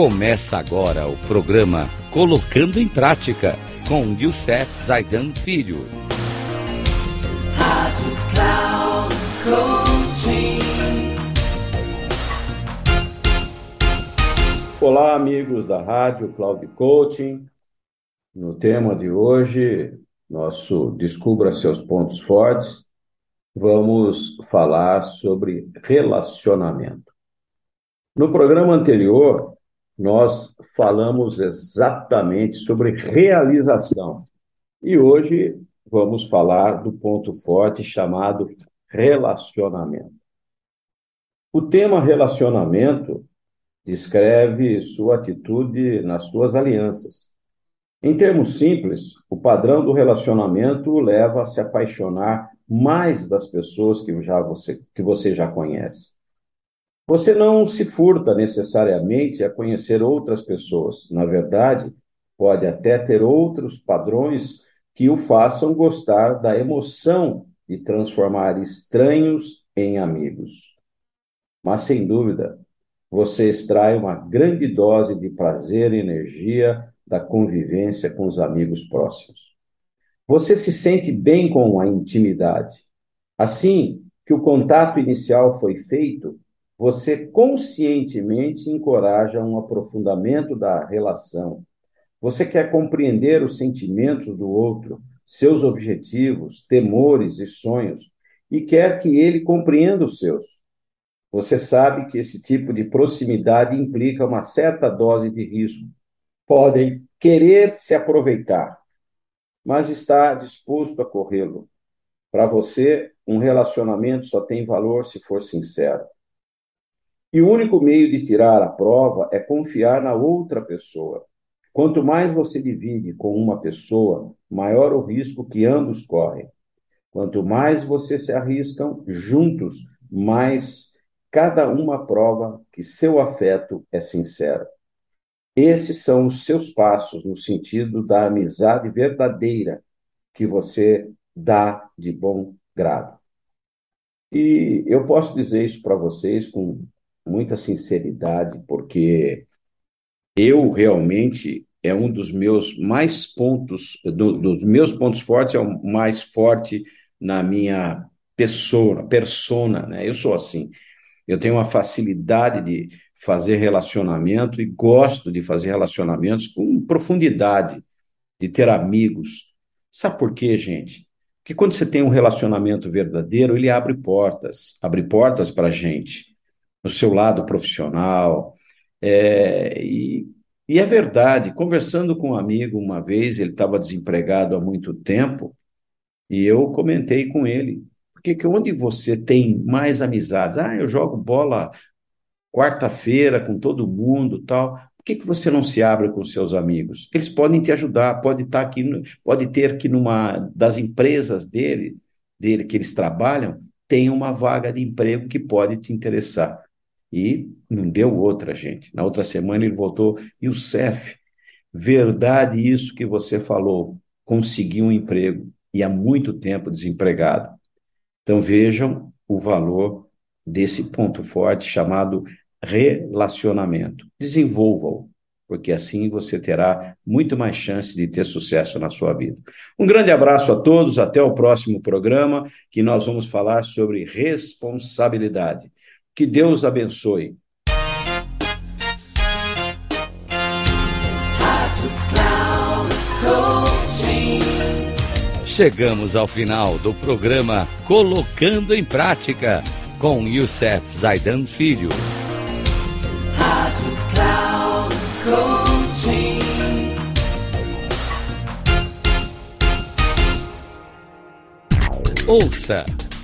Começa agora o programa Colocando em Prática com Youssef Zaidan Filho. Rádio Cloud Coaching. Olá, amigos da Rádio Cloud Coaching. No tema de hoje, nosso Descubra seus pontos fortes, vamos falar sobre relacionamento. No programa anterior, nós falamos exatamente sobre realização. E hoje vamos falar do ponto forte chamado relacionamento. O tema relacionamento descreve sua atitude nas suas alianças. Em termos simples, o padrão do relacionamento leva a se apaixonar mais das pessoas que, já você, que você já conhece. Você não se furta necessariamente a conhecer outras pessoas. Na verdade, pode até ter outros padrões que o façam gostar da emoção de transformar estranhos em amigos. Mas, sem dúvida, você extrai uma grande dose de prazer e energia da convivência com os amigos próximos. Você se sente bem com a intimidade. Assim que o contato inicial foi feito, você conscientemente encoraja um aprofundamento da relação. Você quer compreender os sentimentos do outro, seus objetivos, temores e sonhos, e quer que ele compreenda os seus. Você sabe que esse tipo de proximidade implica uma certa dose de risco. Podem querer se aproveitar, mas está disposto a corrê-lo. Para você, um relacionamento só tem valor se for sincero. E o único meio de tirar a prova é confiar na outra pessoa. Quanto mais você divide com uma pessoa, maior o risco que ambos correm. Quanto mais vocês se arriscam juntos, mais cada uma prova que seu afeto é sincero. Esses são os seus passos no sentido da amizade verdadeira que você dá de bom grado. E eu posso dizer isso para vocês com muita sinceridade, porque eu realmente é um dos meus mais pontos, do, dos meus pontos fortes, é o mais forte na minha pessoa, persona, né? Eu sou assim. Eu tenho uma facilidade de fazer relacionamento e gosto de fazer relacionamentos com profundidade, de ter amigos. Sabe por quê, gente? Porque quando você tem um relacionamento verdadeiro, ele abre portas, abre portas para gente no seu lado profissional. É, e, e é verdade, conversando com um amigo uma vez, ele estava desempregado há muito tempo, e eu comentei com ele, porque que onde você tem mais amizades? Ah, eu jogo bola quarta-feira com todo mundo, tal. Por que, que você não se abre com seus amigos? Eles podem te ajudar, pode estar aqui, pode ter que numa das empresas dele, dele que eles trabalham, tem uma vaga de emprego que pode te interessar. E não deu outra, gente. Na outra semana ele voltou. E o CEF, verdade isso que você falou, conseguiu um emprego e há muito tempo desempregado. Então vejam o valor desse ponto forte chamado relacionamento. Desenvolva-o, porque assim você terá muito mais chance de ter sucesso na sua vida. Um grande abraço a todos, até o próximo programa, que nós vamos falar sobre responsabilidade. Que Deus abençoe. Chegamos ao final do programa Colocando em Prática com Youssef Zaidan Filho. Rádio. Ouça